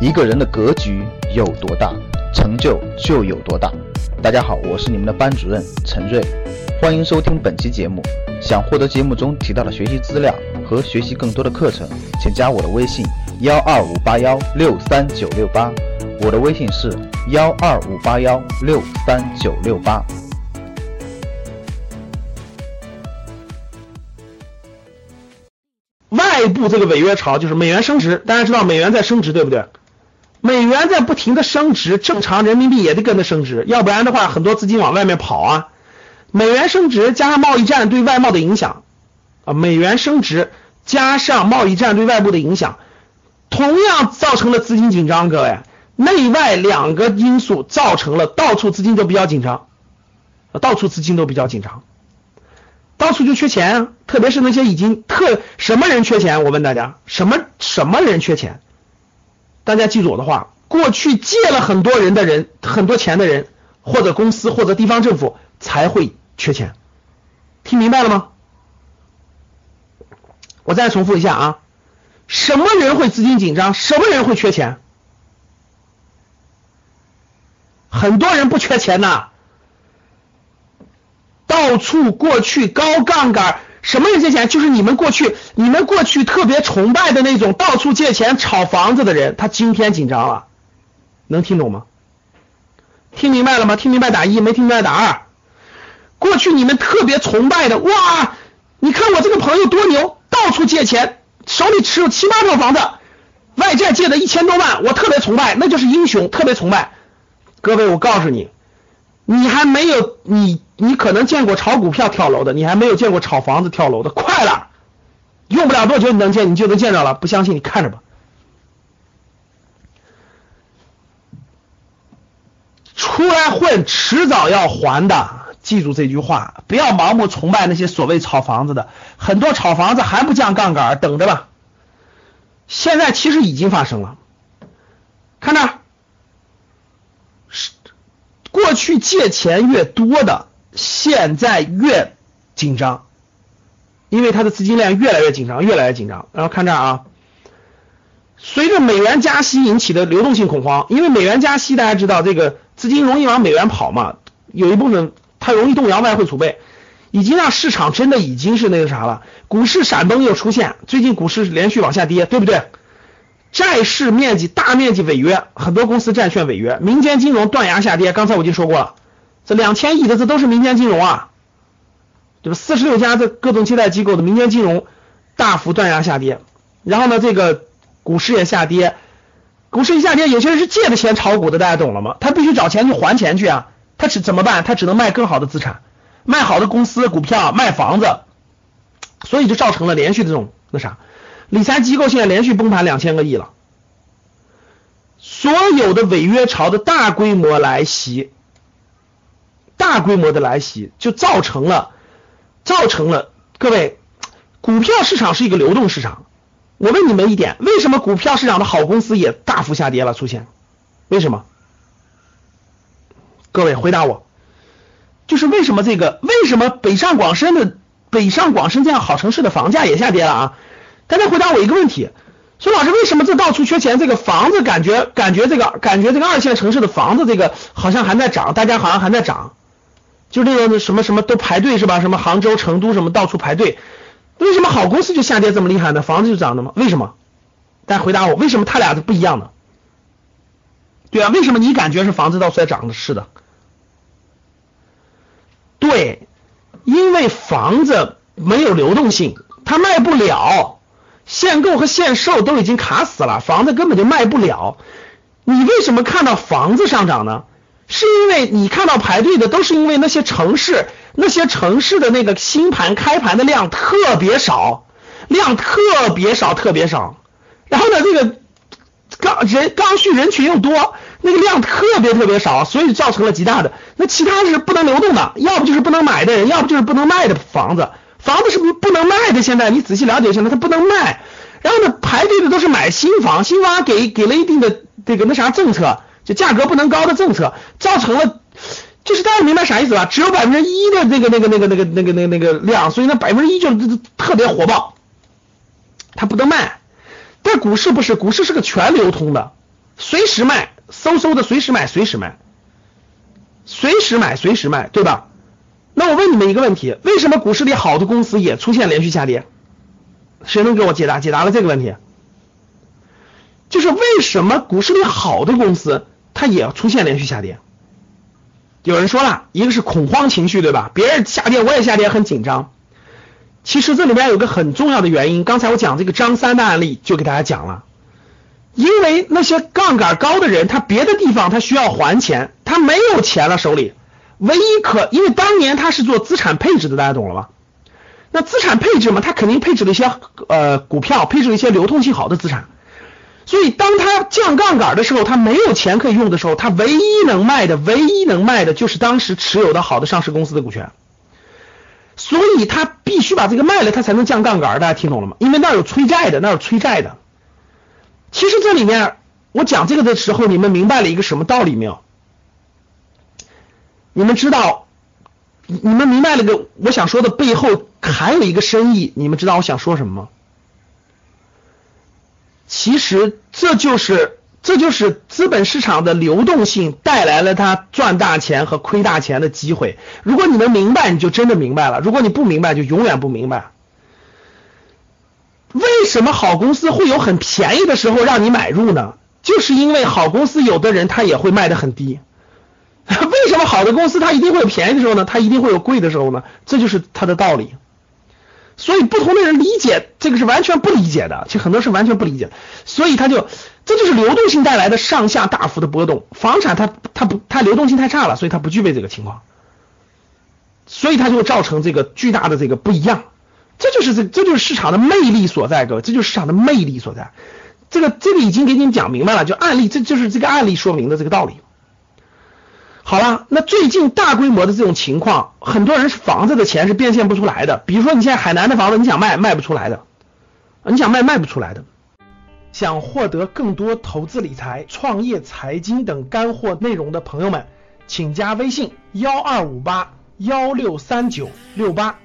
一个人的格局有多大，成就就有多大。大家好，我是你们的班主任陈瑞，欢迎收听本期节目。想获得节目中提到的学习资料和学习更多的课程，请加我的微信：幺二五八幺六三九六八。我的微信是幺二五八幺六三九六八。外部这个违约潮就是美元升值，大家知道美元在升值，对不对？美元在不停的升值，正常人民币也得跟着升值，要不然的话，很多资金往外面跑啊。美元升值加上贸易战对外贸的影响啊，美元升值加上贸易战对外部的影响，同样造成了资金紧张。各位，内外两个因素造成了到处资金都比较紧张，到处资金都比较紧张，到处就缺钱。特别是那些已经特什么人缺钱？我问大家，什么什么人缺钱？大家记住我的话，过去借了很多人的人，很多钱的人，或者公司或者地方政府才会缺钱，听明白了吗？我再重复一下啊，什么人会资金紧张？什么人会缺钱？很多人不缺钱呐，到处过去高杠杆。什么人借钱？就是你们过去，你们过去特别崇拜的那种到处借钱炒房子的人，他今天紧张了，能听懂吗？听明白了吗？听明白打一，没听明白打二。过去你们特别崇拜的，哇，你看我这个朋友多牛，到处借钱，手里持有七八套房子，外债借的一千多万，我特别崇拜，那就是英雄，特别崇拜。各位，我告诉你。你还没有你，你可能见过炒股票跳楼的，你还没有见过炒房子跳楼的。快了，用不了多久你能见，你就能见着了。不相信你看着吧。出来混，迟早要还的，记住这句话，不要盲目崇拜那些所谓炒房子的。很多炒房子还不降杠杆，等着吧。现在其实已经发生了，看着。过去借钱越多的，现在越紧张，因为它的资金链越来越紧张，越来越紧张。然后看这儿啊，随着美元加息引起的流动性恐慌，因为美元加息，大家知道这个资金容易往美元跑嘛，有一部分它容易动摇外汇储备，已经让市场真的已经是那个啥了，股市闪崩又出现，最近股市连续往下跌，对不对？债市面积大面积违约，很多公司债券违约，民间金融断崖下跌。刚才我已经说过了，这两千亿的这都是民间金融啊，对吧？四十六家这各种借贷机构的民间金融大幅断崖下跌，然后呢，这个股市也下跌，股市一下跌，有些人是借的钱炒股的，大家懂了吗？他必须找钱去还钱去啊，他只怎么办？他只能卖更好的资产，卖好的公司股票，卖房子，所以就造成了连续的这种那啥。理财机构现在连续崩盘两千个亿了，所有的违约潮的大规模来袭，大规模的来袭就造成了，造成了各位，股票市场是一个流动市场。我问你们一点，为什么股票市场的好公司也大幅下跌了？出现，为什么？各位回答我，就是为什么这个？为什么北上广深的北上广深这样好城市的房价也下跌了啊？大家回答我一个问题，说老师为什么这到处缺钱？这个房子感觉感觉这个感觉这个二线城市的房子这个好像还在涨，大家好像还在涨，就这个什么什么都排队是吧？什么杭州、成都什么到处排队，为什么好公司就下跌这么厉害呢？房子就涨的吗？为什么？大家回答我，为什么他俩是不一样的？对啊，为什么你感觉是房子到处在涨的？是的，对，因为房子没有流动性，它卖不了。限购和限售都已经卡死了，房子根本就卖不了。你为什么看到房子上涨呢？是因为你看到排队的都是因为那些城市，那些城市的那个新盘开盘的量特别少，量特别少，特别少。然后呢，这个刚人刚需人群又多，那个量特别特别少，所以造成了极大的。那其他是不能流动的，要不就是不能买的人，要不就是不能卖的房子。房子是不是不能卖的？现在你仔细了解一下，它不能卖。然后呢，排队的都是买新房，新房给给了一定的这个那啥政策，就价格不能高的政策，造成了就是大家明白啥意思吧？只有百分之一的那个那个那个那个那个那个那个量，所以那百分之一就特别火爆，它不能卖。但股市不是，股市是个全流通的，随时卖，嗖嗖的随时买，随时卖，随时买，随时卖，对吧？那我问你们一个问题：为什么股市里好的公司也出现连续下跌？谁能给我解答？解答了这个问题，就是为什么股市里好的公司它也出现连续下跌？有人说了一个是恐慌情绪，对吧？别人下跌我也下跌，很紧张。其实这里边有个很重要的原因，刚才我讲这个张三的案例就给大家讲了，因为那些杠杆高的人，他别的地方他需要还钱，他没有钱了手里，唯一可因为当年他是做资产配置的，大家懂了吧？那资产配置嘛，他肯定配置了一些呃股票，配置了一些流通性好的资产，所以当他降杠杆的时候，他没有钱可以用的时候，他唯一能卖的，唯一能卖的就是当时持有的好的上市公司的股权。所以他必须把这个卖了，他才能降杠杆，大家听懂了吗？因为那有催债的，那有催债的。其实这里面我讲这个的时候，你们明白了一个什么道理没有？你们知道，你们明白了个我想说的背后还有一个深意，你们知道我想说什么吗？其实这就是。这就是资本市场的流动性带来了他赚大钱和亏大钱的机会。如果你能明白，你就真的明白了；如果你不明白，就永远不明白。为什么好公司会有很便宜的时候让你买入呢？就是因为好公司有的人他也会卖的很低。为什么好的公司它一定会有便宜的时候呢？它一定会有贵的时候呢？这就是它的道理。所以不同的人理解这个是完全不理解的，其实很多是完全不理解的，所以他就这就是流动性带来的上下大幅的波动。房产它它不它流动性太差了，所以它不具备这个情况，所以它就会造成这个巨大的这个不一样。这就是这这就是市场的魅力所在，各位，这就是市场的魅力所在。这个这个已经给你们讲明白了，就案例，这就是这个案例说明的这个道理。好了，那最近大规模的这种情况，很多人是房子的钱是变现不出来的。比如说你现在海南的房子，你想卖卖不出来的，你想卖卖不出来的。想获得更多投资理财、创业、财经等干货内容的朋友们，请加微信幺二五八幺六三九六八。